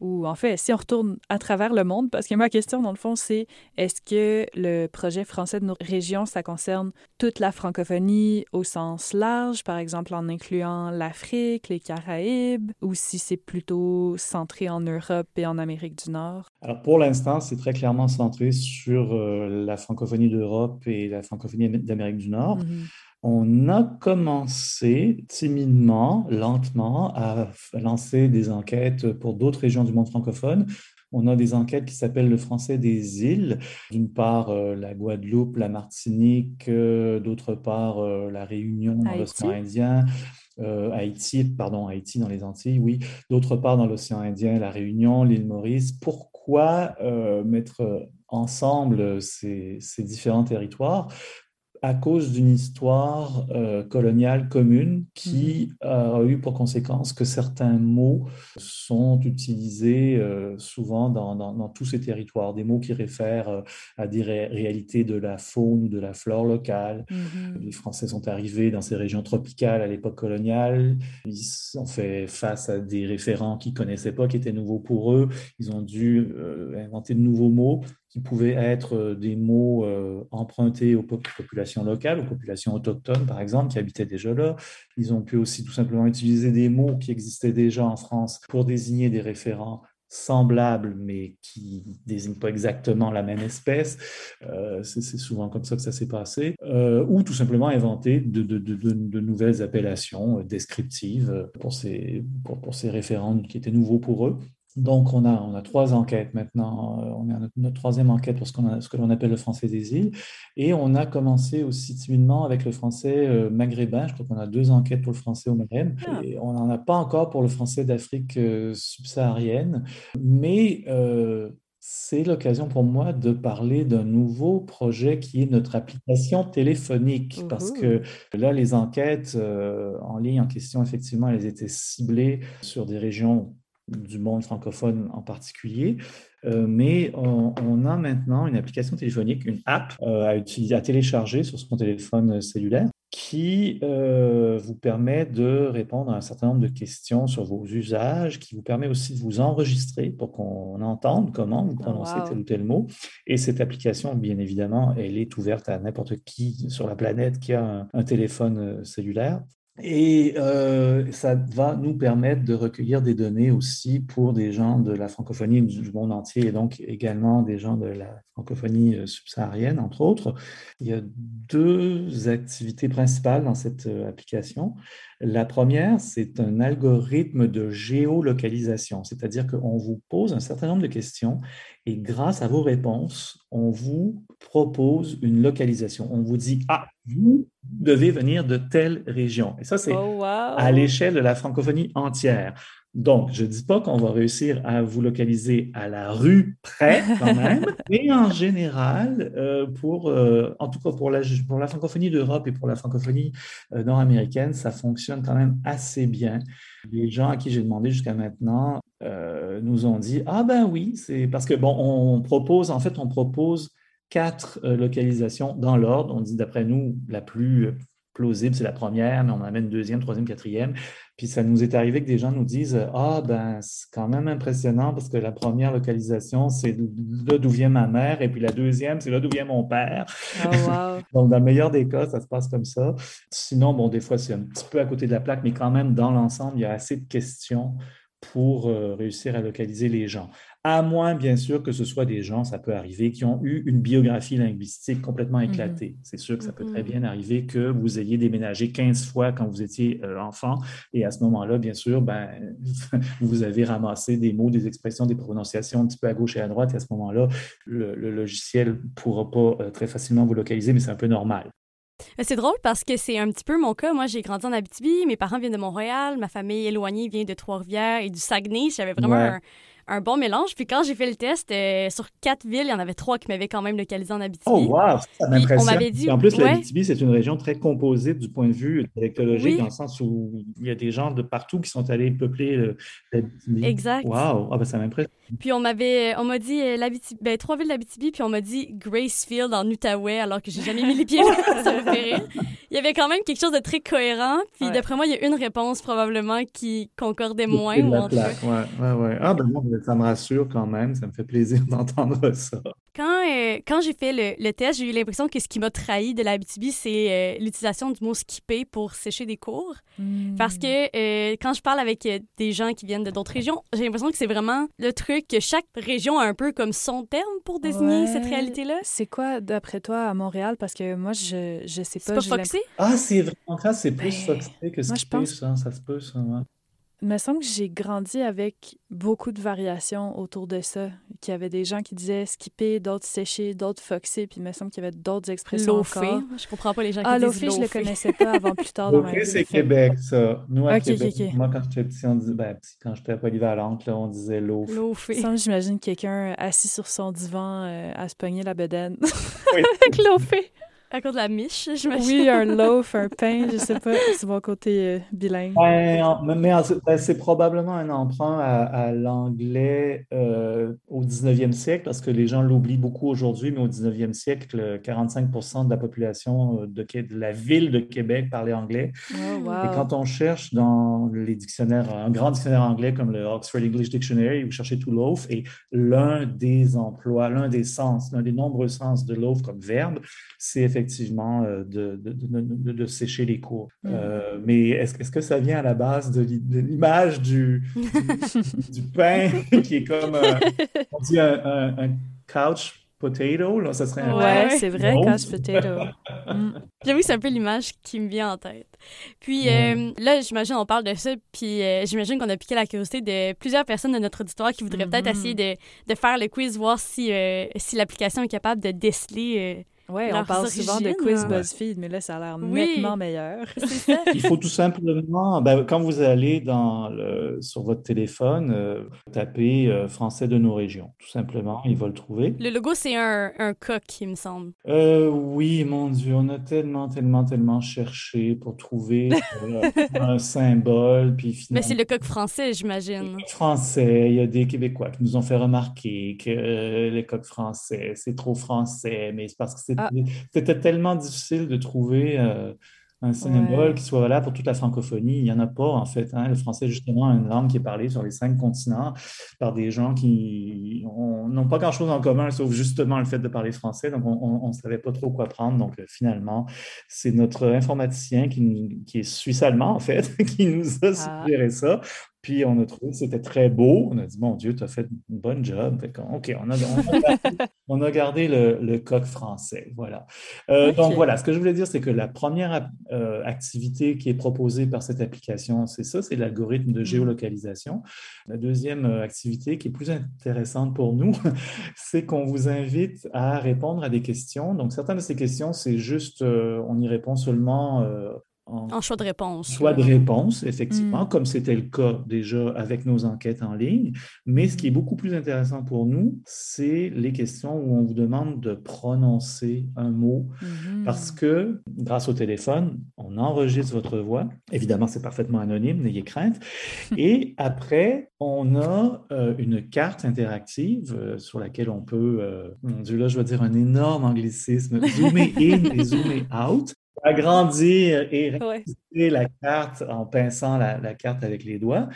ou en fait, si on retourne à travers le monde, parce que ma question, dans le fond, c'est est-ce que le projet français de nos régions, ça concerne toute la francophonie au sens large, par exemple en incluant l'Afrique, les Caraïbes, ou si c'est plutôt centré en Europe et en Amérique du Nord? Alors, pour l'instant, c'est très clairement centré sur euh, la francophonie d'Europe et la francophonie d'Amérique du Nord. Mm-hmm on a commencé timidement, lentement, à lancer des enquêtes pour d'autres régions du monde francophone. On a des enquêtes qui s'appellent le français des îles. D'une part, euh, la Guadeloupe, la Martinique, euh, d'autre part, euh, la Réunion dans l'océan Indien. Haïti, pardon, Haïti dans les Antilles, oui. D'autre part, dans l'océan Indien, la Réunion, l'île Maurice. Pourquoi mettre ensemble ces, ces, différents territoires? À cause d'une histoire euh, coloniale commune qui mmh. a eu pour conséquence que certains mots sont utilisés euh, souvent dans, dans, tous ces territoires, des mots qui réfèrent euh, à des réalités de la faune ou de la flore locale. Mmh. Les Français sont arrivés dans ces régions tropicales à l'époque coloniale, ils ont fait face à des référents qu'ils connaissaient pas, qui étaient nouveaux pour eux, ils ont dû inventer de nouveaux mots qui pouvaient être euh, des mots euh, empruntés aux populations locales, aux populations autochtones, par exemple, qui habitaient déjà là. Ils ont pu aussi tout simplement utiliser des mots qui existaient déjà en France pour désigner des référents semblables, mais qui ne désignent pas exactement la même espèce. Euh, c'est souvent comme ça que ça s'est passé. ou tout simplement inventer de, nouvelles appellations descriptives pour ces, pour ces référents qui étaient nouveaux pour eux. Donc, on a, on a trois enquêtes maintenant. Euh, on a notre, troisième enquête pour ce, qu'on ce que l'on appelle le français des îles. Et on a commencé aussi timidement avec le français euh, maghrébin. Je crois qu'on a deux enquêtes pour le français au Maghreb. Ah. Et on n'en a pas encore pour le français d'Afrique euh, subsaharienne. Mais c'est l'occasion pour moi de parler d'un nouveau projet qui est notre application téléphonique. Parce que là, les enquêtes en ligne en question, effectivement, elles étaient ciblées sur des régions du monde francophone en particulier. Euh, mais on, a maintenant une application téléphonique, une app euh, à, utiliser, à télécharger sur son téléphone cellulaire qui euh, vous permet de répondre à un certain nombre de questions sur vos usages, qui vous permet aussi de vous enregistrer pour qu'on entende comment vous prononcez tel ou tel mot. Et cette application, bien évidemment, elle est ouverte à n'importe qui sur la planète qui a un téléphone cellulaire. Et euh, ça va nous permettre de recueillir des données aussi pour des gens de la francophonie du monde entier et donc également des gens de la francophonie euh, subsaharienne, entre autres. Il y a deux activités principales dans cette euh, application. La première, c'est un algorithme de géolocalisation, c'est-à-dire qu'on vous pose un certain nombre de questions et grâce à vos réponses, on vous propose une localisation. On vous dit, ah, vous devez venir de telle région. Et ça, c'est oh, à l'échelle de la francophonie entière. Donc, je ne dis pas qu'on va réussir à vous localiser à la rue près quand même, mais en général, euh, pour, euh, en tout cas pour la, pour la francophonie d'Europe et pour la francophonie euh, nord-américaine, ça fonctionne quand même assez bien. Les gens à qui j'ai demandé jusqu'à maintenant nous ont dit Ah ben oui, c'est parce que bon, on propose, en fait, on propose quatre localisations dans l'ordre. On dit d'après nous, la plus plausible, c'est la première, mais on amène deuxième, troisième, quatrième. Puis ça nous est arrivé que des gens nous disent Ah, ben, c'est quand même impressionnant parce que la première localisation, c'est là d'où vient ma mère, et puis la deuxième, c'est là d'où vient mon père. Oh, wow. Donc, dans le meilleur des cas, ça se passe comme ça. Sinon, bon, des fois, c'est un petit peu à côté de la plaque, mais quand même, dans l'ensemble, il y a assez de questions pour euh, réussir à localiser les gens à moins, bien sûr, que ce soit des gens, ça peut arriver, qui ont eu une biographie linguistique complètement mmh éclatée. C'est sûr que ça peut très mmh bien arriver que vous ayez déménagé 15 fois quand vous étiez euh, enfant, et à ce moment-là, bien sûr, ben, vous avez ramassé des mots, des expressions, des prononciations un petit peu à gauche et à droite, et à ce moment-là, le, logiciel ne pourra pas euh, très facilement vous localiser, mais c'est un peu normal. C'est drôle parce que c'est un petit peu mon cas. Moi, j'ai grandi en Abitibi, mes parents viennent de Montréal, ma famille éloignée vient de Trois-Rivières et du Saguenay. J'avais vraiment un, un bon mélange. Puis quand j'ai fait le test, euh, sur quatre villes, il y en avait trois qui m'avaient quand même localisé en Abitibi. Oh, wow! Ça m'impressionne. Dit... En plus, l'Abitibi, c'est une région très composite du point de vue électologique, dans le sens où il y a des gens de partout qui sont allés peupler l'Abitibi. Exact. Wow! Ah, ben, ça m'impressionne. Puis on m'avait, on m'a dit euh, ben, trois villes d'Abitibi, puis on m'a dit Gracefield en Outaouais, alors que j'ai jamais mis les pieds là. ça me fait rire. Il y avait quand même quelque chose de très cohérent. Puis d'après moi, il y a une réponse probablement qui concordait moins. Ou en ouais, ouais, ouais. Ah, ben ça me rassure quand même. Ça me fait plaisir d'entendre ça. Quand, euh, quand j'ai fait le, test, j'ai eu l'impression que ce qui m'a trahi de l'Abitibi, c'est euh, l'utilisation du mot skipper pour sécher des cours. Parce que hmm. quand je parle avec des gens qui viennent de d'autres régions, j'ai l'impression que c'est vraiment le truc que chaque région a un peu comme son terme pour désigner cette réalité-là. C'est quoi, d'après toi, à Montréal? Parce que moi, je, je sais pas. C'est pas Foxy? Ah, c'est vraiment ça, c'est plus ben, Foxy que ce qui ça, ça se peut, ça. Il me semble que j'ai grandi avec beaucoup de variations autour de ça. Qu'il y avait des gens qui disaient skipper, d'autres sécher, d'autres foxer, puis il me semble qu'il y avait d'autres expressions encore. Je comprends pas les gens qui ah, disent lofé, je le connaissais pas avant plus tard dans ma vie. c'est Québec, ça. Nous, à Québec, moi, quand j'étais petit, on disait, ben, quand j'étais polyvalente, là, on disait loafé. Loafé. J'imagine quelqu'un assis sur son divan euh, à se pogner la bedaine. Oui. avec loafé. À cause de la miche, j'imagine. Oui, un loaf, un pain, je sais pas. C'est mon côté euh, bilingue. Ben, mais ben, c'est probablement un emprunt à, l'anglais euh, au 19e siècle, parce que les gens l'oublient beaucoup aujourd'hui, mais au 19e siècle, 45% de la population euh, de, de, la ville de Québec parlait anglais. Oh, Et quand on cherche dans les dictionnaires, un grand dictionnaire anglais comme le Oxford English Dictionary, vous cherchez to loaf, et l'un des emplois, l'un des sens, l'un des nombreux sens de loaf comme verbe, c'est effectivement effectivement euh, de, de, de, sécher les cours. Mm. Euh, mais est-ce est que ça vient à la base de l'image du, du, pain qui est comme, on dit un, un, couch potato, là, ça serait un Ouais, c'est vrai, couch potato. mm. J'avoue que c'est un peu l'image qui me vient en tête. Puis euh, là, j'imagine, on parle de ça, puis j'imagine qu'on a piqué la curiosité de plusieurs personnes de notre auditoire qui voudraient peut-être mm-hmm. essayer de, de, faire le quiz, voir si, si l'application est capable de déceler oui, on parle souvent de quiz BuzzFeed, mais là, ça a l'air nettement meilleur. Il faut tout simplement, ben, quand vous allez dans le, sur votre téléphone, euh, taper euh, français de nos régions. Tout simplement, il va le trouver. Le logo, c'est un, un, coq, il me semble. Euh, oui, mon Dieu, on a tellement, tellement, tellement cherché pour trouver un symbole. Puis finalement... Mais c'est le coq français, j'imagine. Français, il y a des Québécois qui nous ont fait remarquer que les coqs français, c'est trop français, mais c'est parce que c'est ah. C'était tellement difficile de trouver euh, un symbole qui soit là pour toute la francophonie. Il n'y en a pas, en fait. Hein. Le français, justement, une langue qui est parlée sur les cinq continents par des gens qui n'ont pas grand-chose en commun, sauf justement le fait de parler français. Donc, on ne savait pas trop quoi prendre. Donc, euh, finalement, c'est notre informaticien qui, qui est suisse-allemand, en fait, qui nous a ah. suggéré ça. Puis on a trouvé que c'était très beau. On a dit, mon Dieu, tu as fait une bonne job. OK, on a, on a gardé, le, coq français. Voilà. Euh, donc voilà, ce que je voulais dire, c'est que la première euh, activité qui est proposée par cette application, c'est ça, c'est l'algorithme de mmh. géolocalisation. La deuxième euh, activité qui est plus intéressante pour nous, c'est qu'on vous invite à répondre à des questions. Donc certaines de ces questions, c'est juste, on y répond seulement en, choix de réponse. Choix de réponse, effectivement, mm. comme c'était le cas déjà avec nos enquêtes en ligne. Mais ce qui est beaucoup plus intéressant pour nous, c'est les questions où on vous demande de prononcer un mot. Mm-hmm. Parce que grâce au téléphone, on enregistre votre voix. Évidemment, c'est parfaitement anonyme, n'ayez crainte. Et après, on a euh, une carte interactive euh, sur laquelle on peut, euh, mon Dieu, là, je vais dire un énorme anglicisme, zoomer in et zoomer out agrandir et la carte en pinçant la, carte avec les doigts.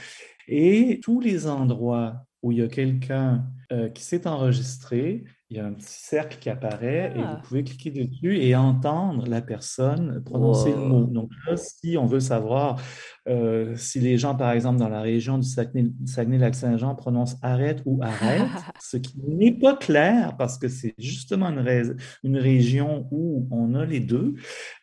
Et tous les endroits où il y a quelqu'un euh, qui s'est enregistré, il y a un petit cercle qui apparaît et vous ah. pouvez cliquer dessus et entendre la personne prononcer le mot. Donc là, si on veut savoir euh, si les gens, par exemple, dans la région du Saguenay-Lac-Saint-Jean prononcent arrête ou arrête, ce qui n'est pas clair parce que c'est justement une, une, région où on a les deux,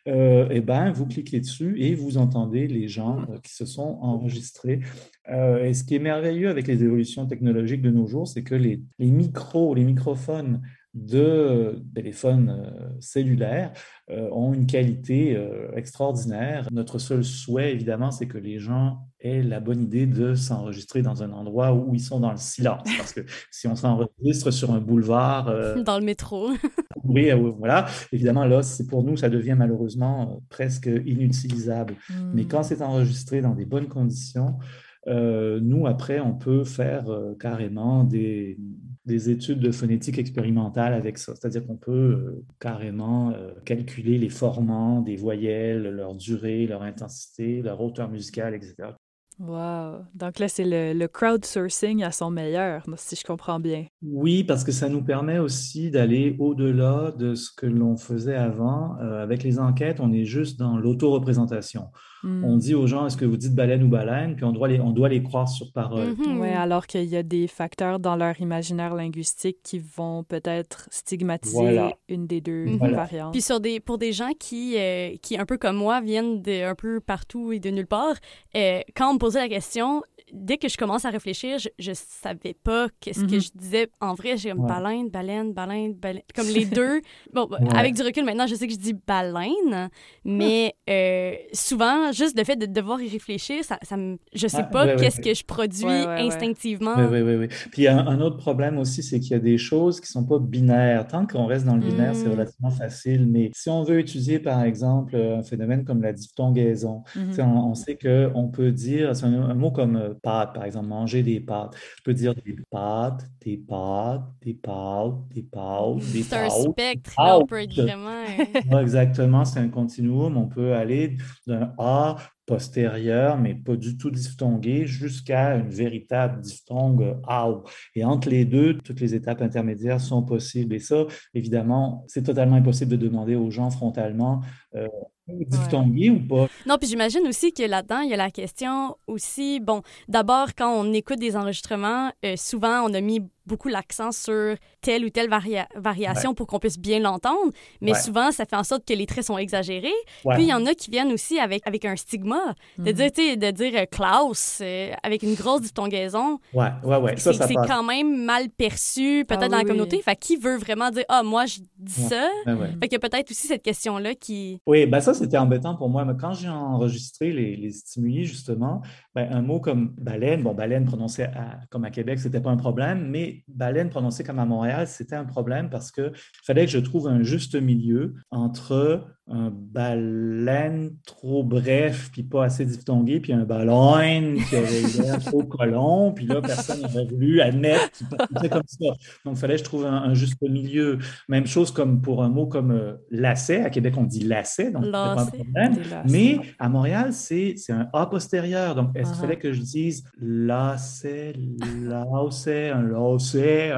euh, eh bien, vous cliquez dessus et vous entendez les gens euh, qui se sont enregistrés. et ce qui est merveilleux avec les évolutions technologiques de nos jours, c'est que les, les micros, les microphones de téléphones euh, cellulaires euh, ont une qualité euh, extraordinaire. Notre seul souhait, évidemment, c'est que les gens aient la bonne idée de s'enregistrer dans un endroit où ils sont dans le silence. Parce que si on s'enregistre sur un boulevard... dans le métro. oui, voilà. Évidemment, là, c'est pour nous, ça devient malheureusement presque inutilisable. Mais quand hmm. c'est enregistré dans des bonnes conditions, nous, après, on peut faire carrément des, des études de phonétique expérimentale avec ça. C'est-à-dire qu'on peut euh, carrément euh, calculer les formants des voyelles, leur durée, leur intensité, leur hauteur musicale, etc. Wow! Donc là, c'est le, le, crowdsourcing à son meilleur, si je comprends bien. Oui, parce que ça nous permet aussi d'aller au-delà de ce que l'on faisait avant. Euh, avec les enquêtes, on est juste dans l'auto-représentation. On hmm. dit aux gens, est-ce que vous dites baleine ou baleine? Puis on doit les, on doit les croire sur parole. Mhm. Oui, alors qu'il y a des facteurs dans leur imaginaire linguistique qui vont peut-être stigmatiser une des deux mhm. variantes. Puis sur des, pour des gens qui, euh, qui, un peu comme moi, viennent de un peu partout et de nulle part, euh, quand on me posait la question, dès que je commence à réfléchir, je, je savais pas qu'est-ce que mhm. je disais. En vrai, j'ai comme baleine, baleine, baleine, baleine, comme les deux. Bon, avec du recul maintenant, je sais que je dis baleine, mais euh, souvent, juste le fait de devoir y réfléchir, ça, ça me, je sais pas qu'est-ce que je produis instinctivement. Oui, oui, oui. Puis un, un, autre problème aussi, c'est qu'il y a des choses qui sont pas binaires. Tant qu'on reste dans le binaire, c'est mm. relativement facile. Mais si on veut étudier, par exemple, un phénomène comme la diphtongaison, mm-hmm. on, on, sait qu'on peut dire, c'est un, mot comme euh, pâtes, par exemple, manger des pâtes. Je peux dire des pâtes, des pâtes, des pâtes, des pâtes, des pâtes. C'est un spectre, on peut être vraiment. exactement, c'est un continuum. On peut aller d'un A postérieur, mais pas du tout diphtongué, jusqu'à une véritable diphtongue AO. Et entre les deux, toutes les étapes intermédiaires sont possibles. Et ça, évidemment, c'est totalement impossible de demander aux gens frontalement euh, diphtongué ou pas? Non, puis j'imagine aussi que là-dedans, il y a la question aussi, bon, d'abord, quand on écoute des enregistrements, euh, souvent, on a mis beaucoup l'accent sur telle ou telle variation pour qu'on puisse bien l'entendre, mais souvent, ça fait en sorte que les traits sont exagérés. Puis, il y en a qui viennent aussi avec, avec un stigma, de mhm. dire, de dire euh, Klaus euh, avec une grosse diphtongaison. Ouais, ouais, ouais. Ça, c'est quand même mal perçu, peut-être ah dans la communauté. Fait qui veut vraiment dire, ah, moi, je dis ça? Fait qu'il y a peut-être aussi cette question-là qui. Oui, ben ça, c'était embêtant pour moi. Mais quand j'ai enregistré les, les stimuli, justement, ben, un mot comme baleine, bon, baleine prononcé comme à Québec, c'était pas un problème, mais baleine prononcée comme à Montréal, c'était un problème parce qu'il fallait que je trouve un juste milieu entre un baleine trop bref, puis pas assez diphtongué, puis un baleine qui avait l'air trop colon, puis là, personne n'aurait voulu admettre c'était comme ça. Donc, il fallait que je trouve un, juste milieu. Même chose comme pour un mot comme euh, lacet. À Québec, on dit lacet, donc pas un problème. Mais à Montréal, c'est un A postérieur. Donc, est-ce qu'il fallait que je dise lacet, lacet, un lacet?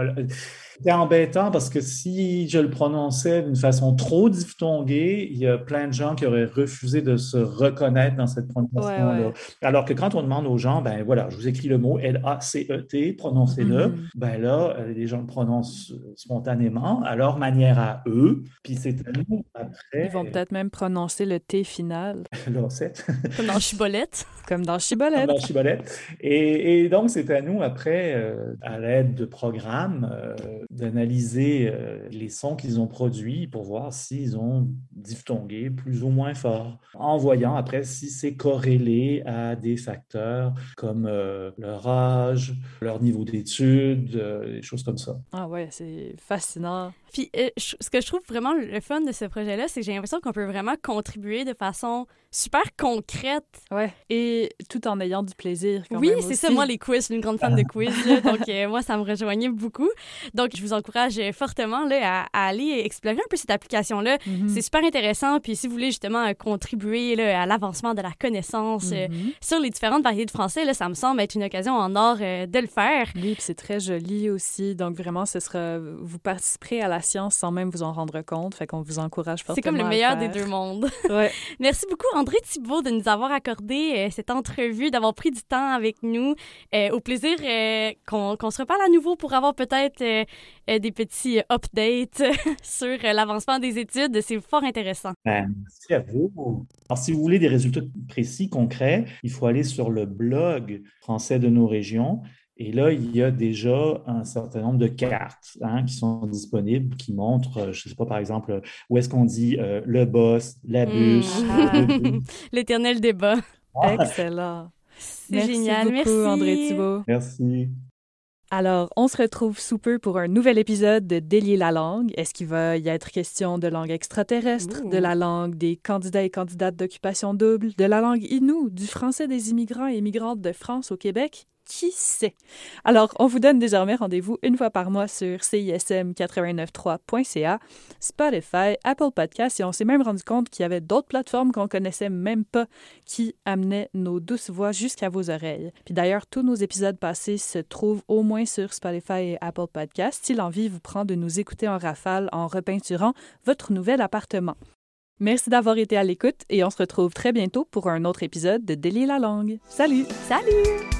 C'était embêtant parce que si je le prononçais d'une façce trop diphtonguée, il y a plein de gens qui auraient refusé de se reconnaître dans cette prononciation-là. Alors que quand on demande aux gens, ben voilà, je vous écris le mot L-A-C-E-T, prononcez-le, mm-hmm. ben là, euh, les gens le prononcent spontanément à leur manière à eux, puis c'est à nous après. Ils vont peut-être même prononcer le T final. Comme dans Chibolette. Comme dans Chibolette. Comme dans Chibolette. Et, et donc, c'est à nous après, euh, à l'aide de programmes, euh, d'analyser les sons qu'ils ont produits pour voir s'ils ont diphtongué plus ou moins fort, en voyant après si c'est corrélé à des facteurs comme leur âge, leur niveau d'études, des choses comme ça. Ah ouais, c'est fascinant. Puis ce que je trouve vraiment le fun de ce projet-là, c'est que j'ai l'impression qu'on peut vraiment contribuer de façon super concrète. Ouais. Et tout en ayant du plaisir. Quand oui, c'est ça. Moi, les quiz, je suis une grande fan de quiz. donc, euh, moi, ça me rejoignait beaucoup. Donc, je vous encourage fortement là, à, aller explorer un peu cette application-là. Mm-hmm. C'est super intéressant. Puis, si vous voulez justement contribuer là, à l'avancement de la connaissance euh, mm-hmm. sur les différentes variétés de français, là, ça me semble être une occasion en or euh, de le faire. Oui, puis c'est très joli aussi. Donc, vraiment, ce sera. Vous participerez à la science sans même vous en rendre compte. Fait qu'on vous encourage fortement. C'est comme le meilleur des deux mondes. Ouais. Merci beaucoup, André Thibault, de nous avoir accordé euh, cette entrevue, d'avoir pris du temps avec nous. Euh, au plaisir euh, qu'on se reparle à nouveau pour avoir peut-être des petits updates sur l'avancement des études. C'est fort intéressant. Ben, merci à vous. Alors, si vous voulez des résultats précis, concrets, il faut aller sur le blog français de nos régions. Et là, il y a déjà un certain nombre de cartes hein, qui sont disponibles qui montrent, euh, je ne sais pas, par exemple, où est-ce qu'on dit euh, le boss, la bûche. L'éternel débat. Excellent. C'est génial. Beaucoup, Merci, André Thibault. Merci. Alors, on se retrouve sous peu pour un nouvel épisode de Délier la langue. Est-ce qu'il va y être question de langue extraterrestre, de la langue des candidats et candidates d'occupation double, de la langue inou, du français des immigrants et immigrantes de France au Québec? Qui sait? Alors, on vous donne désormais rendez-vous une fois par mois sur CISM893.ca, Spotify, Apple Podcasts, et on s'est même rendu compte qu'il y avait d'autres plateformes qu'on connaissait même pas qui amenaient nos douces voix jusqu'à vos oreilles. Puis d'ailleurs, tous nos épisodes passés se trouvent au moins sur Spotify et Apple Podcasts si l'envie vous prend de nous écouter en rafale en repeinturant votre nouvel appartement. Merci d'avoir été à l'écoute et on se retrouve très bientôt pour un autre épisode de Délier la langue. Salut! Salut!